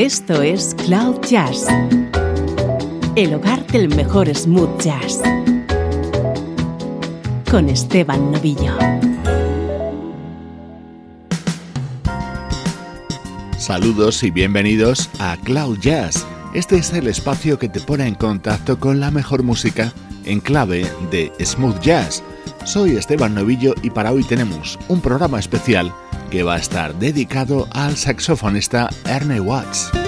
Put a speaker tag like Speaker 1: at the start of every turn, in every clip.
Speaker 1: Esto es Cloud Jazz, el hogar del mejor smooth jazz, con Esteban Novillo.
Speaker 2: Saludos y bienvenidos a Cloud Jazz. Este es el espacio que te pone en contacto con la mejor música en clave de smooth jazz. Soy Esteban Novillo y para hoy tenemos un programa especial que va a estar dedicado al saxofonista Ernie Watts.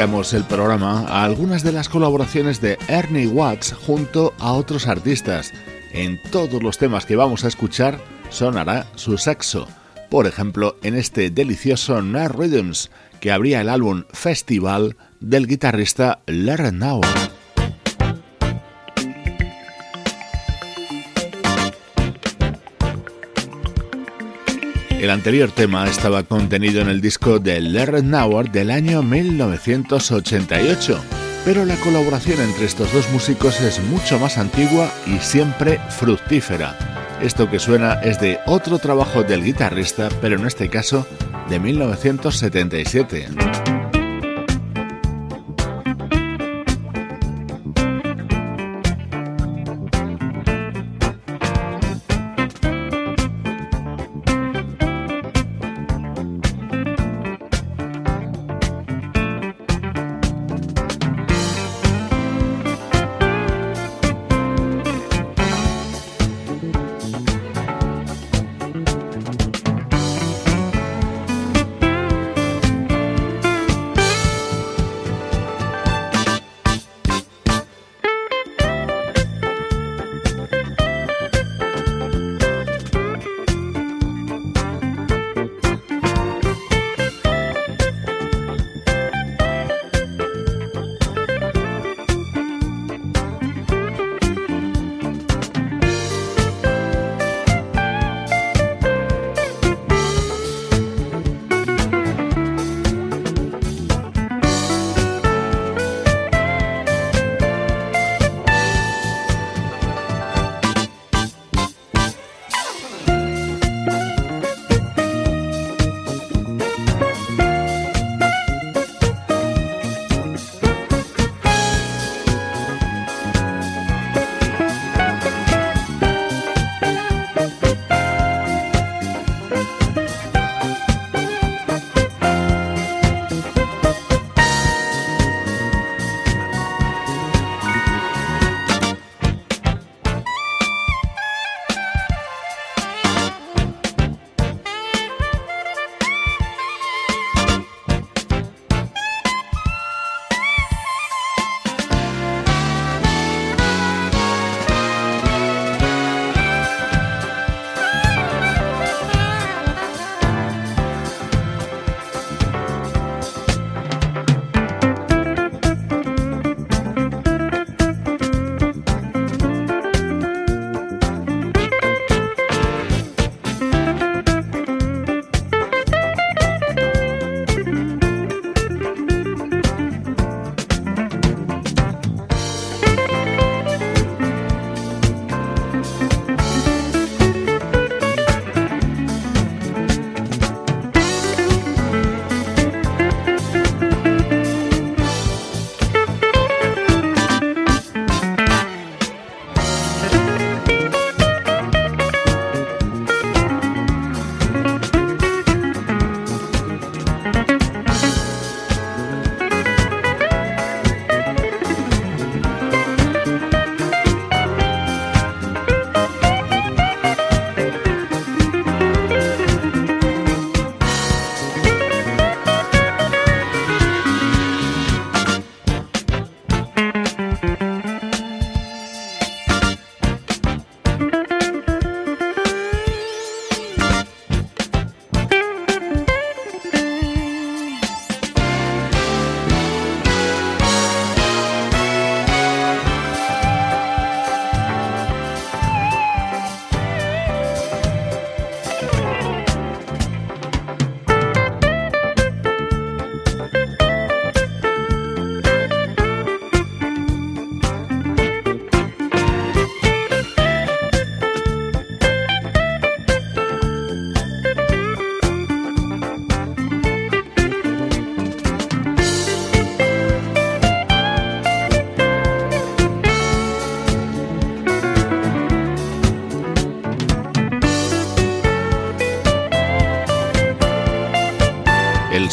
Speaker 2: Dedicamos el programa a algunas de las colaboraciones de Ernie Watts junto a otros artistas. En todos los temas que vamos a escuchar sonará su saxo. Por ejemplo, en este delicioso Night Rhythms que abría el álbum Festival del guitarrista Larry Now. El anterior tema estaba contenido en el disco de Larry Nauer del año 1988, pero la colaboración entre estos dos músicos es mucho más antigua y siempre fructífera. Esto que suena es de otro trabajo del guitarrista, pero en este caso de 1977.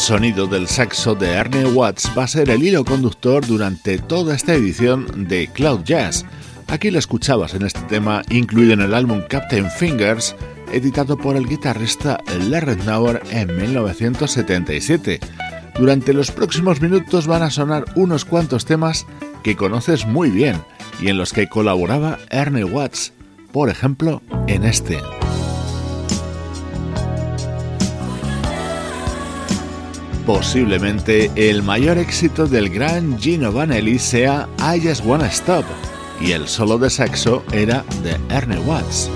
Speaker 2: Sonido del saxo de Ernie Watts va a ser el hilo conductor durante toda esta edición de Cloud Jazz. Aquí lo escuchabas en este tema incluido en el álbum Captain Fingers, editado por el guitarrista Larry Nauer en 1977. Durante los próximos minutos van a sonar unos cuantos temas que conoces muy bien y en los que colaboraba Ernie Watts, por ejemplo en este. Posiblemente el mayor éxito del gran Gino Vanelli sea I Just Wanna Stop y el solo de saxo era de Ernie Watts.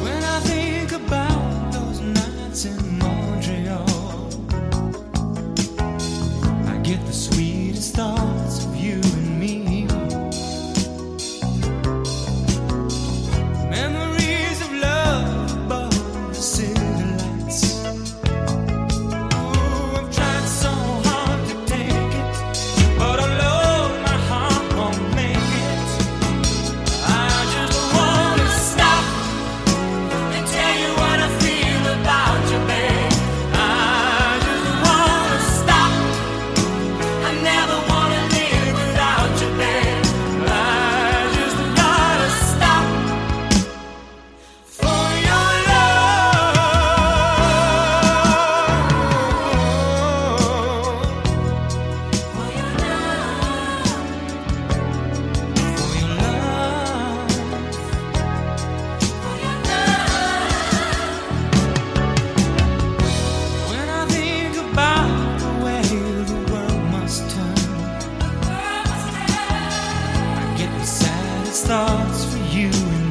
Speaker 2: hearts for you.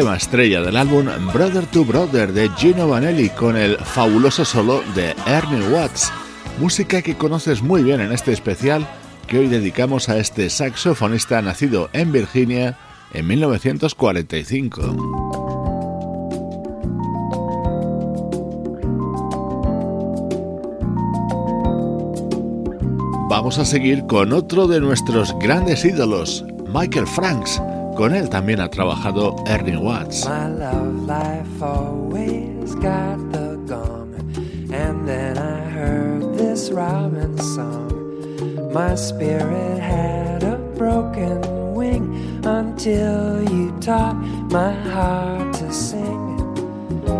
Speaker 2: Estrella del álbum Brother to Brother de Gino Vanelli con el fabuloso solo de Ernie Watts, música que conoces muy bien en este especial que hoy dedicamos a este saxofonista nacido en Virginia en 1945. vamos a seguir con otro de nuestros grandes ídolos, Michael Franks. Con él también ha trabajado Ernie Watts.
Speaker 3: My love life always got the gong, and then I heard this Robin song. My spirit had a broken wing until you taught my heart to sing.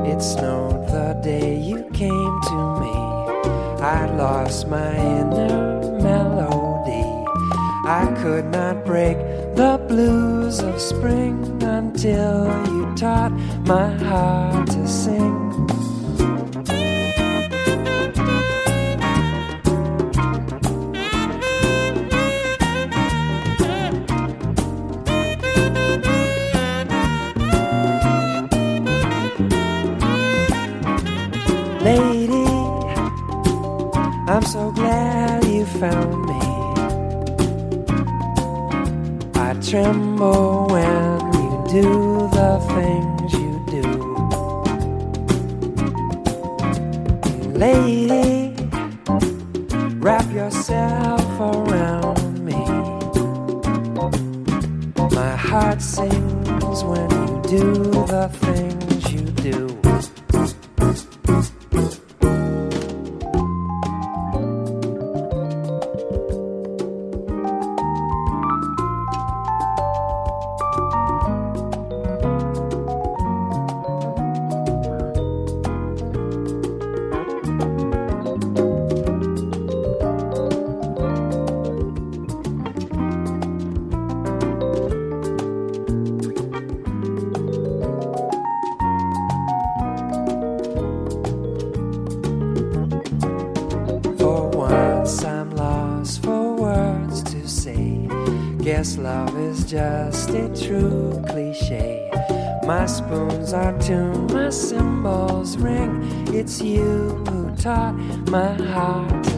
Speaker 3: It snowed the day you came to me. I lost my inner melody. I could not break the blues of spring until you taught my heart to sing. Lady, I'm so glad you found tremble when you do the things you do. Lady, wrap yourself around me. My heart sings when you do the things just a true cliche. My spoons are tuned, my cymbals ring. It's you who taught my heart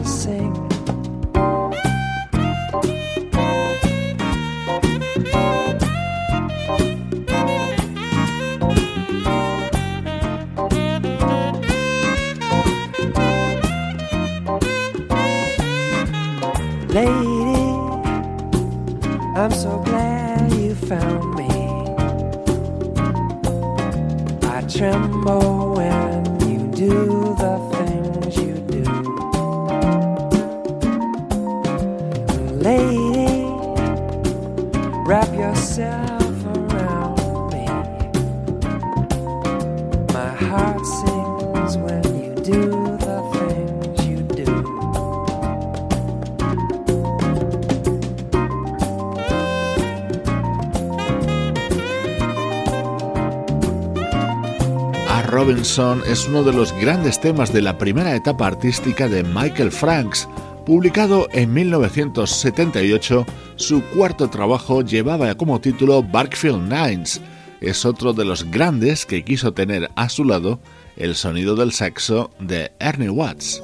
Speaker 2: Es uno de los grandes temas de la primera etapa artística de Michael Franks. Publicado en 1978, su cuarto trabajo llevaba como título Barkfield Nines. Es otro de los grandes que quiso tener a su lado el sonido del saxo de Ernie Watts.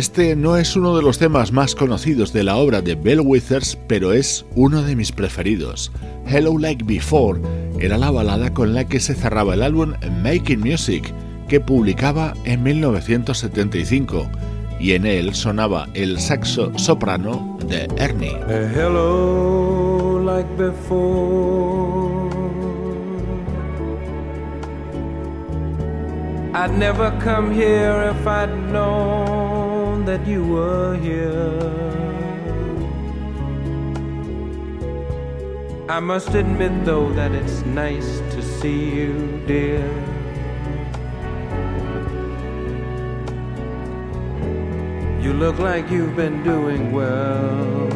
Speaker 2: Este no es uno de los temas más conocidos de la obra de Bell Withers, pero es uno de mis preferidos. Hello Like Before era la balada con la que se cerraba el álbum Making Music, que publicaba en 1975, y en él sonaba el saxo soprano de Ernie.
Speaker 4: Hello like before. I'd never come here if that you were here. I must admit, though, that it's nice to see you, dear. You look like you've been doing well.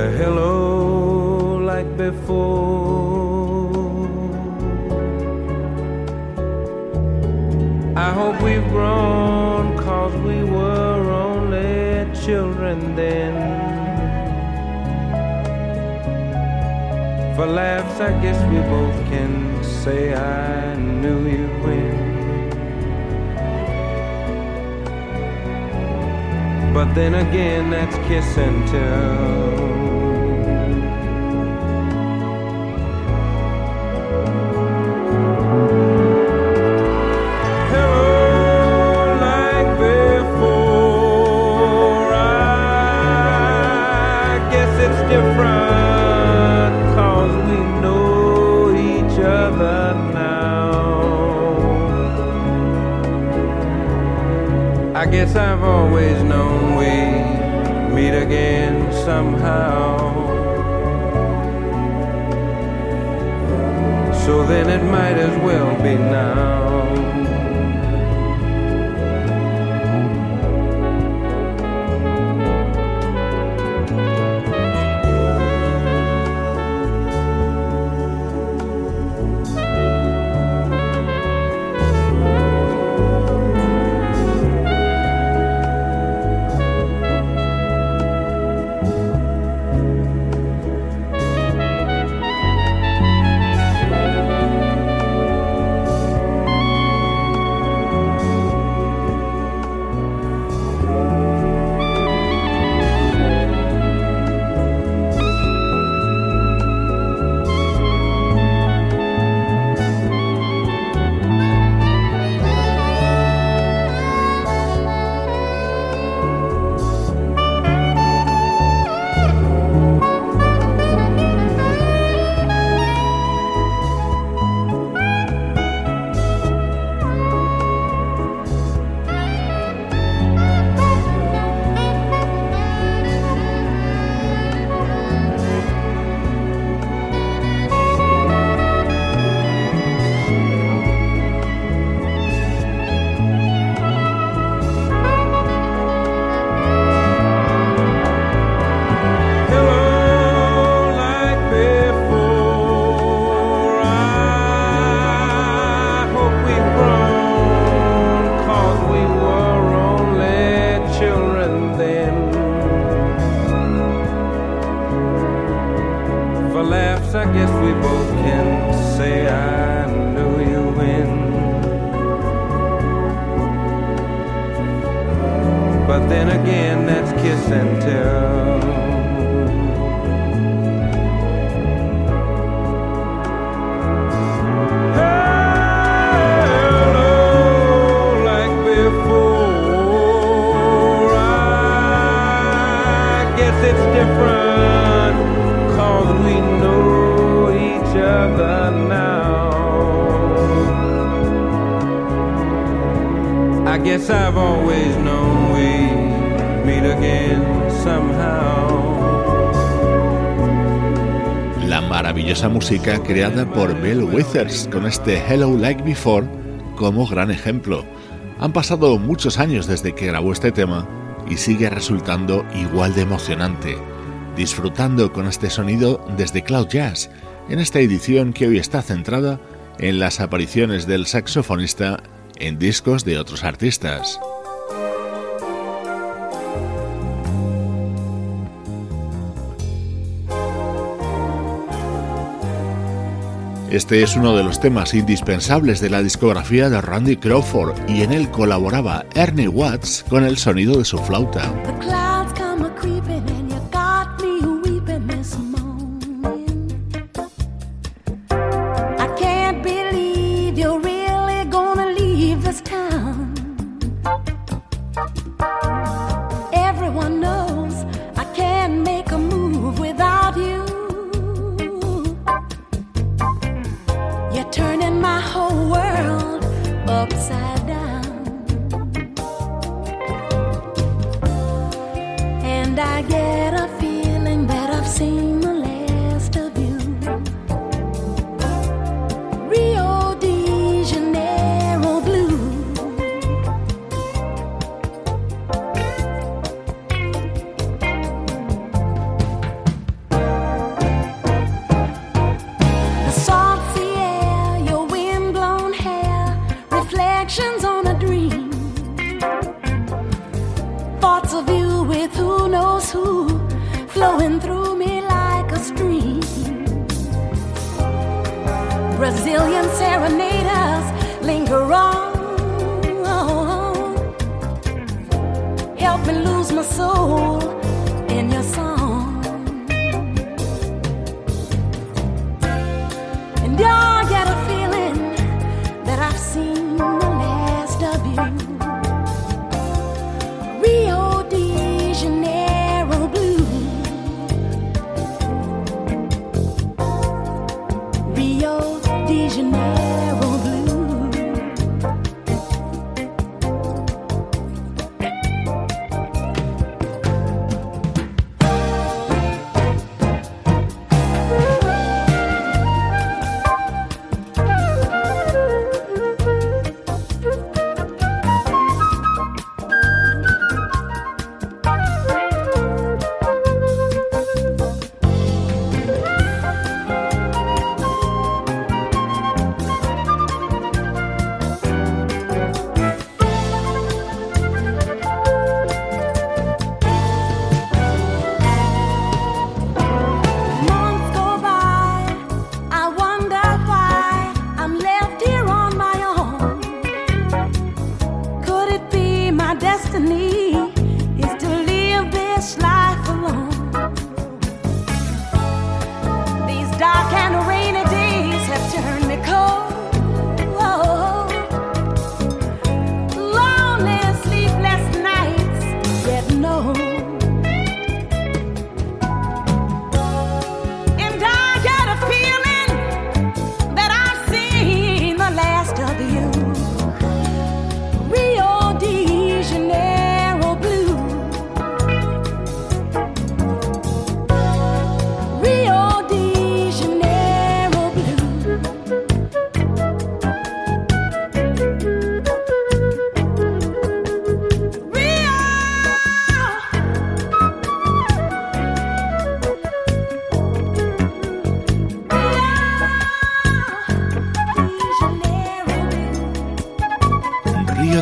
Speaker 4: A hello like before. I hope we've grown cause we were only children then. For laughs, I guess we both can say I knew you when. But then again, that's kiss and guess I've always known we'd meet again somehow. So then it might as well be now.
Speaker 2: Creada por Bill Withers con este Hello Like Before como gran ejemplo. Han pasado muchos años desde que grabó este tema y sigue resultando igual de emocionante, disfrutando con este sonido desde Cloud Jazz, en esta edición que hoy está centrada en las apariciones del saxofonista en discos de otros artistas. Este es uno de los temas indispensables de la discografía de Randy Crawford y en él colaboraba Ernie Watts con el sonido de su flauta.
Speaker 5: you know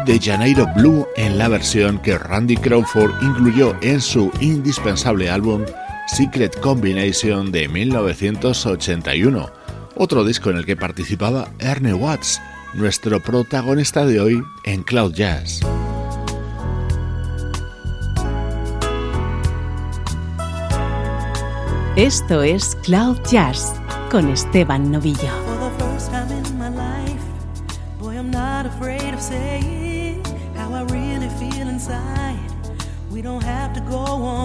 Speaker 2: de Janeiro Blue en la versión que Randy Crawford incluyó en su indispensable álbum Secret Combination de 1981, otro disco en el que participaba Ernie Watts, nuestro protagonista de hoy en Cloud Jazz.
Speaker 1: Esto es Cloud Jazz con Esteban Novillo.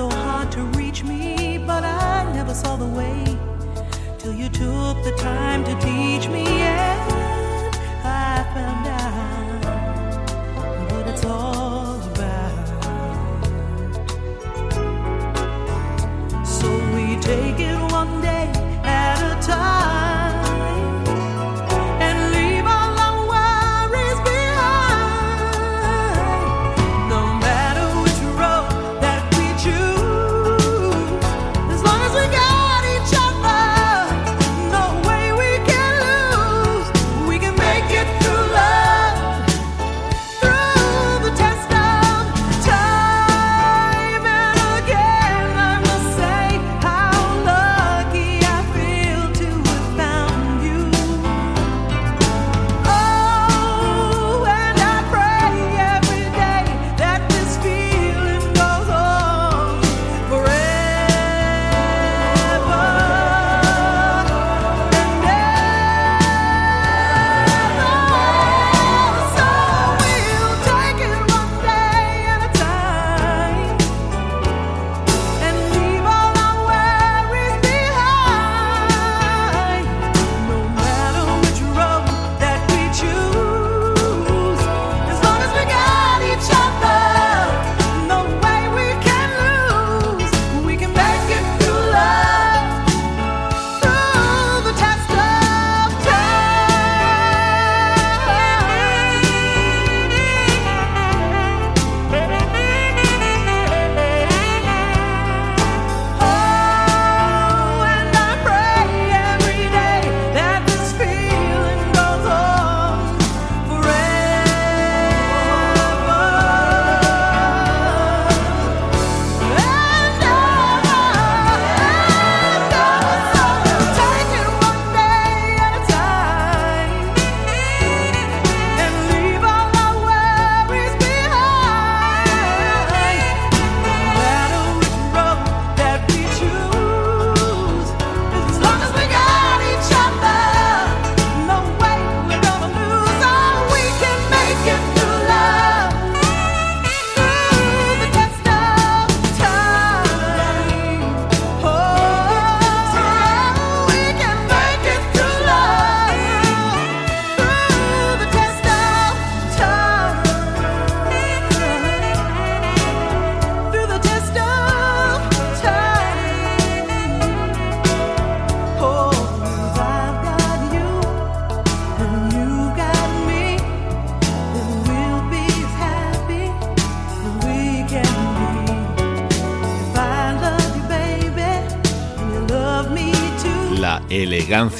Speaker 6: so hard to reach me, but I never saw the way till you took the time to teach me.
Speaker 7: Yeah.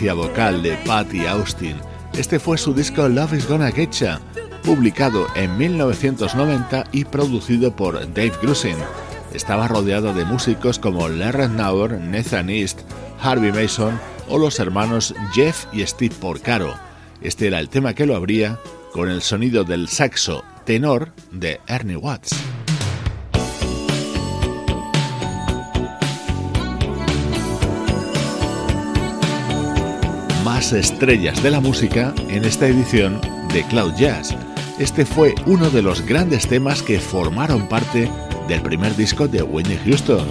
Speaker 7: Vocal de Patty Austin. Este fue su disco Love is Gonna Getcha, publicado en 1990 y producido por Dave Grusin. Estaba rodeado de músicos como Larry Nauer, Nathan East, Harvey Mason o los hermanos Jeff y Steve Porcaro. Este era el tema que lo abría con el sonido del saxo tenor de Ernie Watts. Estrellas de la música en esta edición de Cloud Jazz. Este fue uno de los grandes temas que formaron parte del primer disco de Whitney Houston.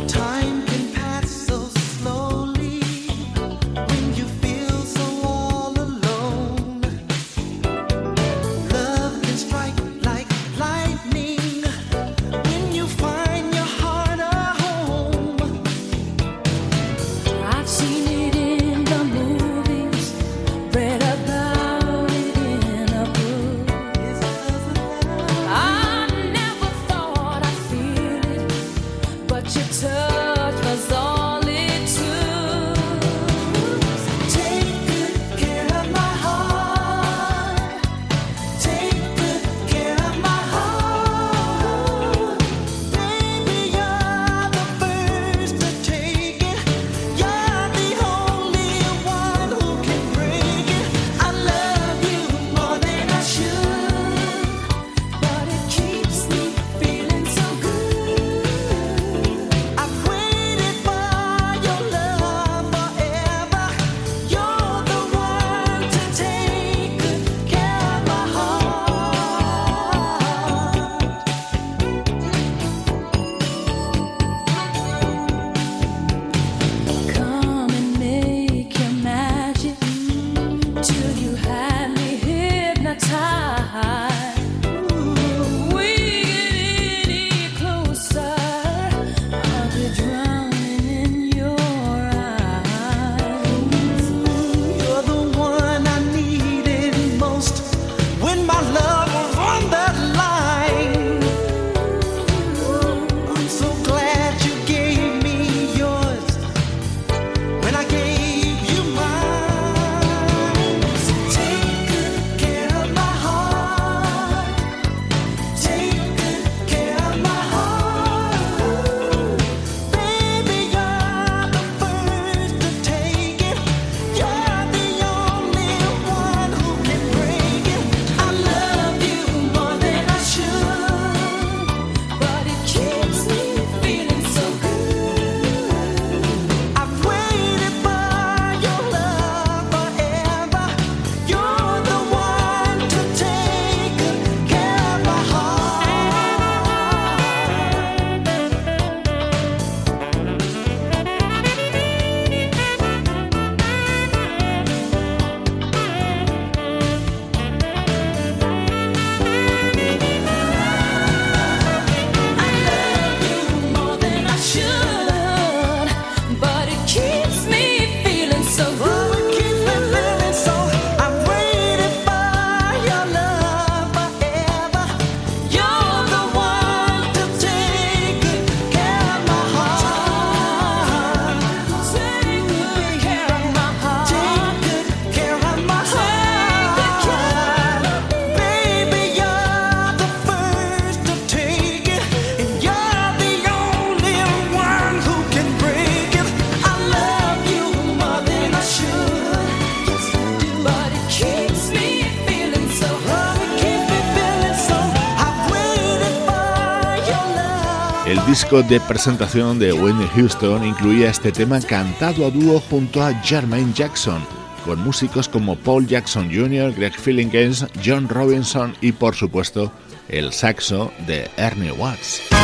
Speaker 7: Disco de presentación de Whitney Houston incluía este tema cantado a dúo junto a Jermaine Jackson, con músicos como Paul Jackson Jr., Greg Fillingens, John Robinson y por supuesto el saxo de Ernie Watts.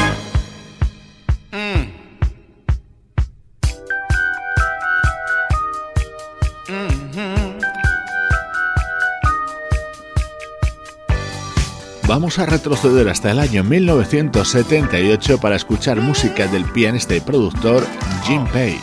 Speaker 7: Vamos a retroceder hasta el año 1978 para escuchar música del pianista y productor Jim Page.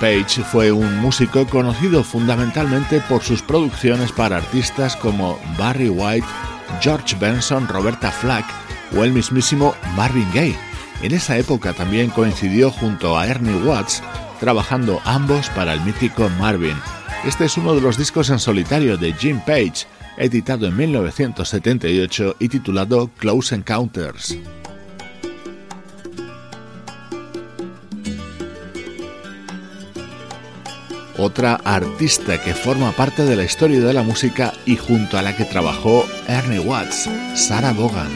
Speaker 2: Page fue un músico conocido fundamentalmente por sus producciones para artistas como Barry White, George Benson, Roberta Flack o el mismísimo Marvin Gaye. En esa época también coincidió junto a Ernie Watts, trabajando ambos para el mítico Marvin. Este es uno de los discos en solitario de Gene Page, editado en 1978 y titulado Close Encounters. Otra artista que forma parte de la historia de la música y junto a la que trabajó Ernie Watts, Sarah Vaughan.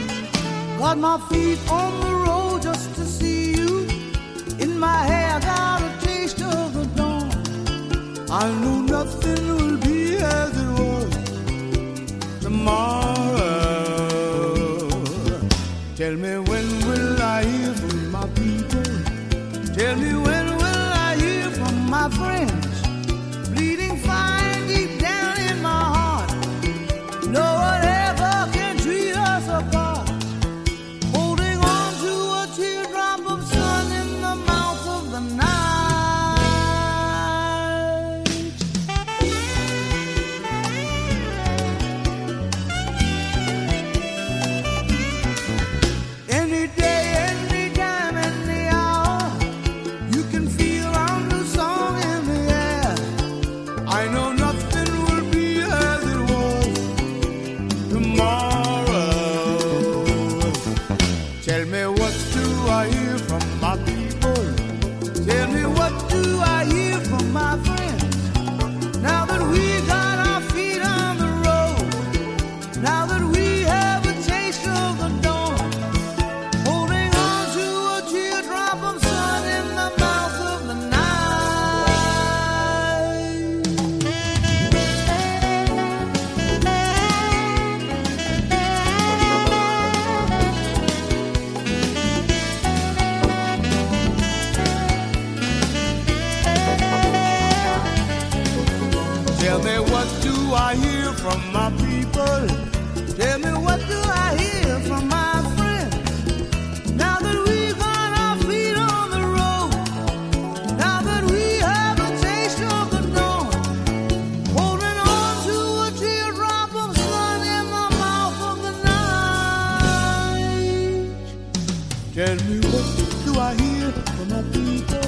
Speaker 8: Tell me what do I hear from my people?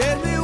Speaker 8: Tell me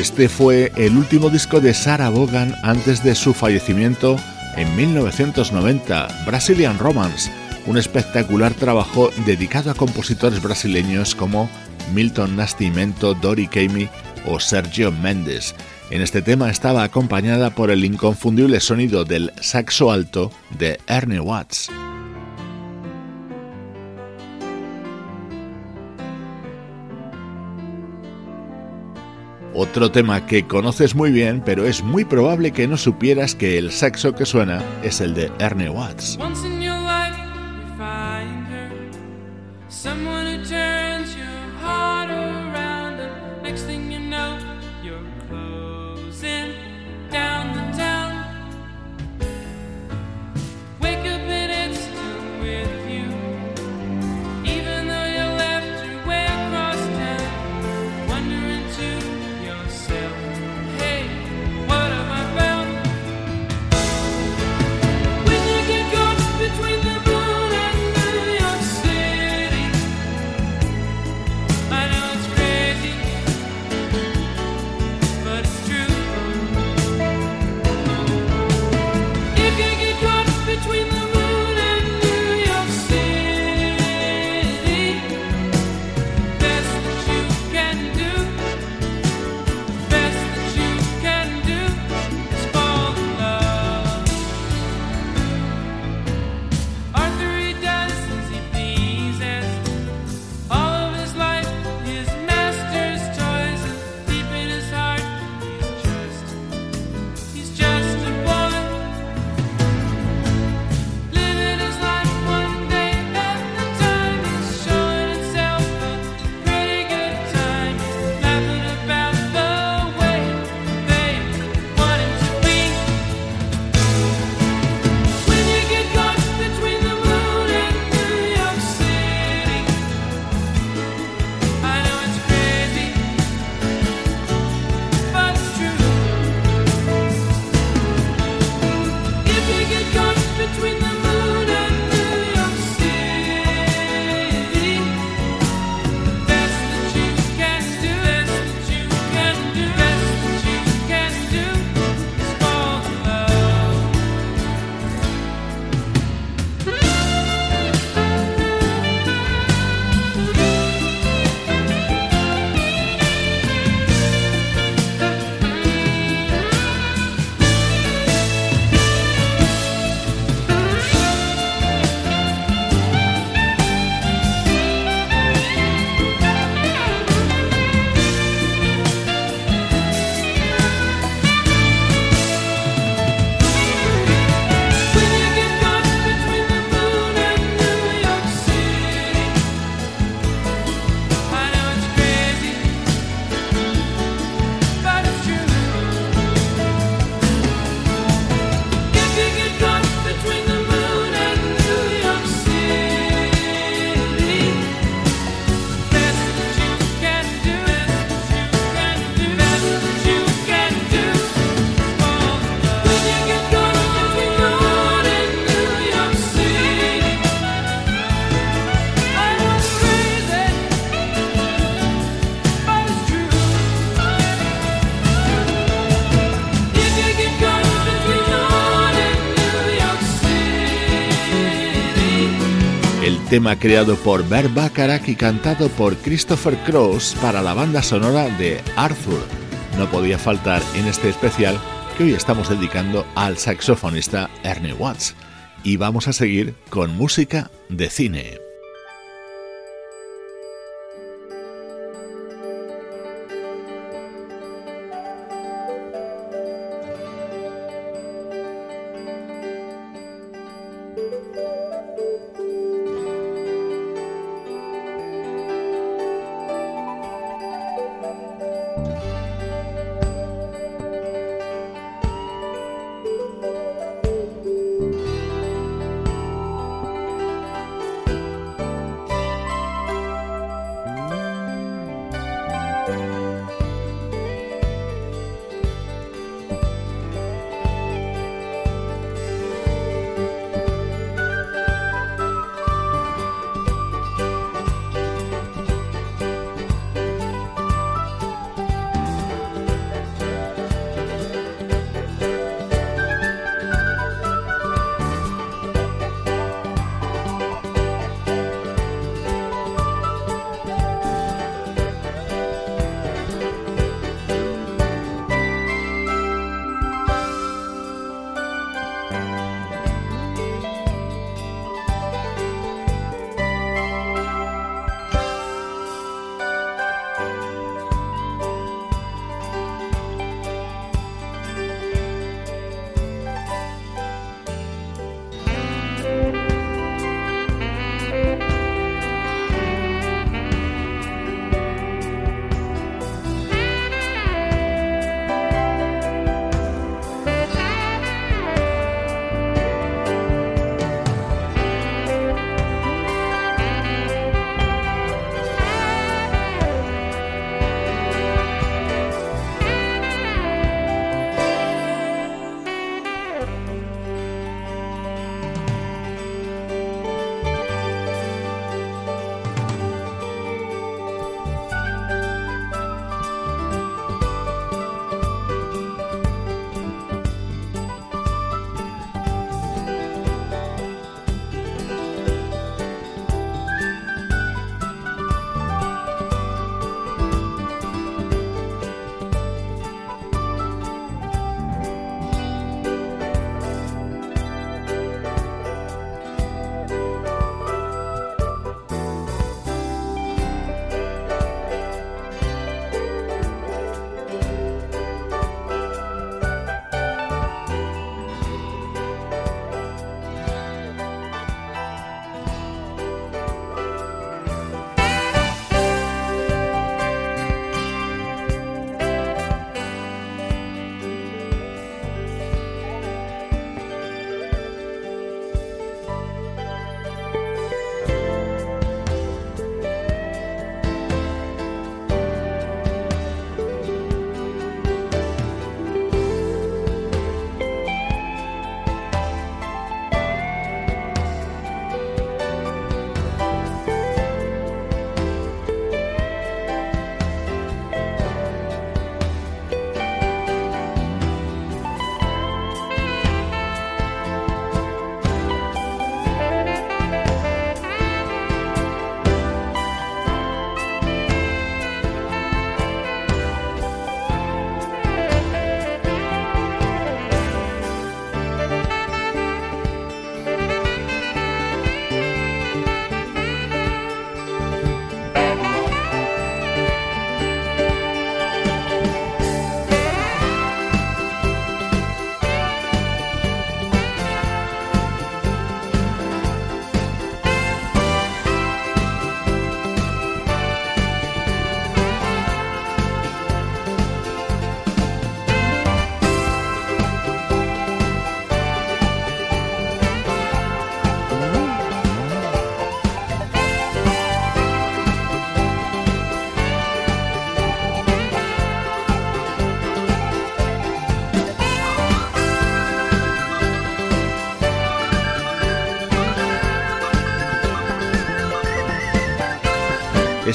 Speaker 9: Este fue el último disco de Sarah Vaughan antes de su fallecimiento en 1990, Brazilian Romance, un espectacular trabajo dedicado a compositores brasileños como Milton Nascimento, Dori Kamey o Sergio Mendes. En este tema estaba acompañada por el inconfundible sonido del saxo alto de Ernie Watts. Otro tema que conoces muy bien, pero es muy probable que no supieras que el saxo que suena es el de Ernie Watts. Tema creado por Bert Bacharach y cantado por Christopher Cross para la banda sonora de Arthur. No podía faltar en este especial que hoy estamos dedicando al saxofonista Ernie Watts. Y vamos a seguir con música de cine.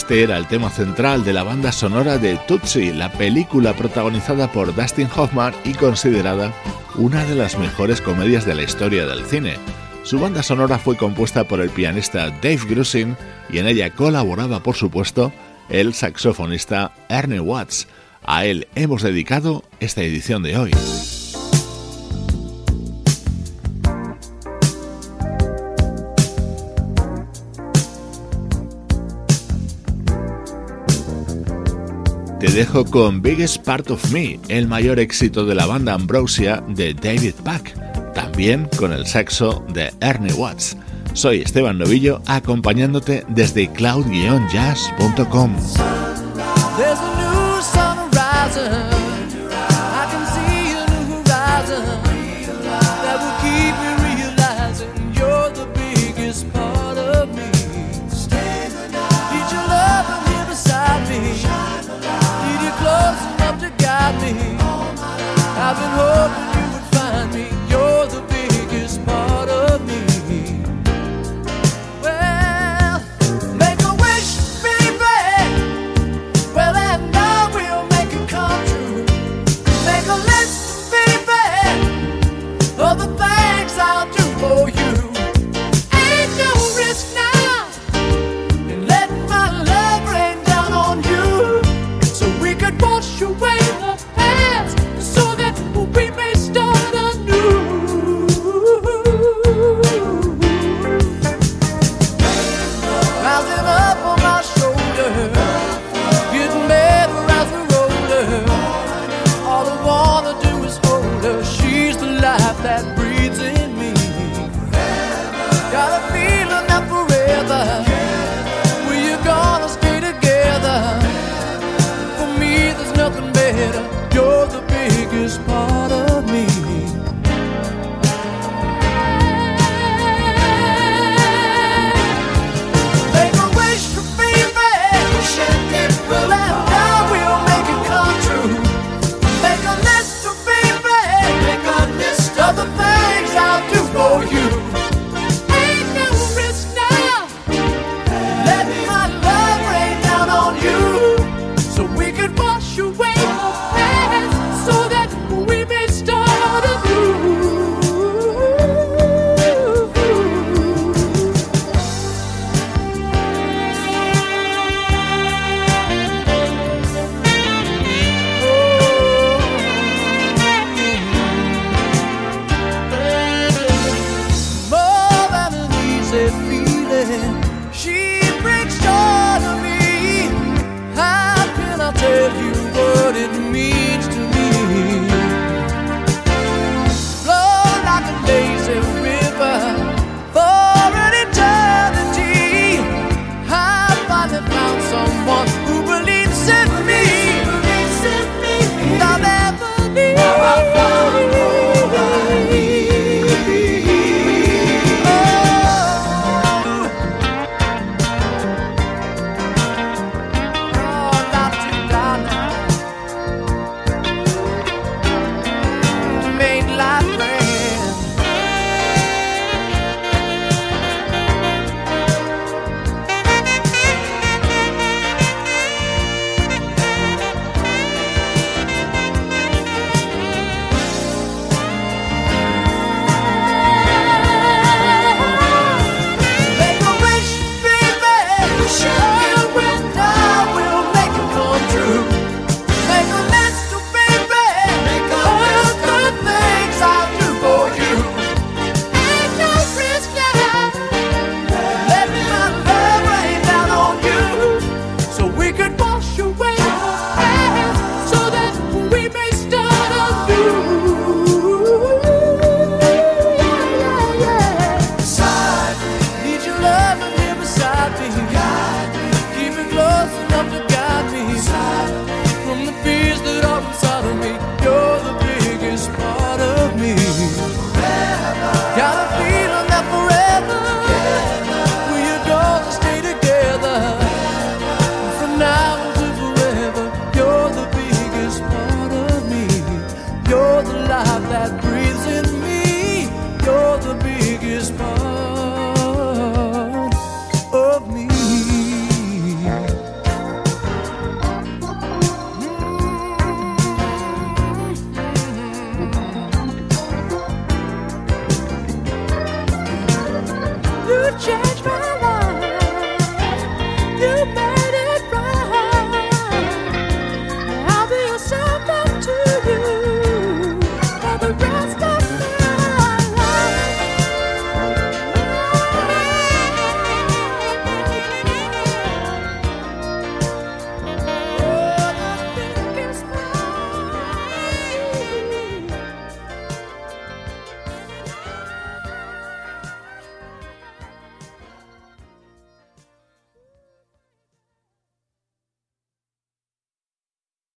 Speaker 2: Este era el tema central de la banda sonora de Tootsie, la película protagonizada por Dustin Hoffman y considerada una de las mejores comedias de la historia del cine. Su banda sonora fue compuesta por el pianista Dave Grusin y en ella colaboraba, por supuesto, el saxofonista Ernie Watts. A él hemos dedicado esta edición de hoy. Te dejo con Biggest Part of Me, el mayor éxito de la banda Ambrosia de David Pack, también con el saxo de Ernie Watts. Soy Esteban Novillo acompañándote desde cloud-jazz.com.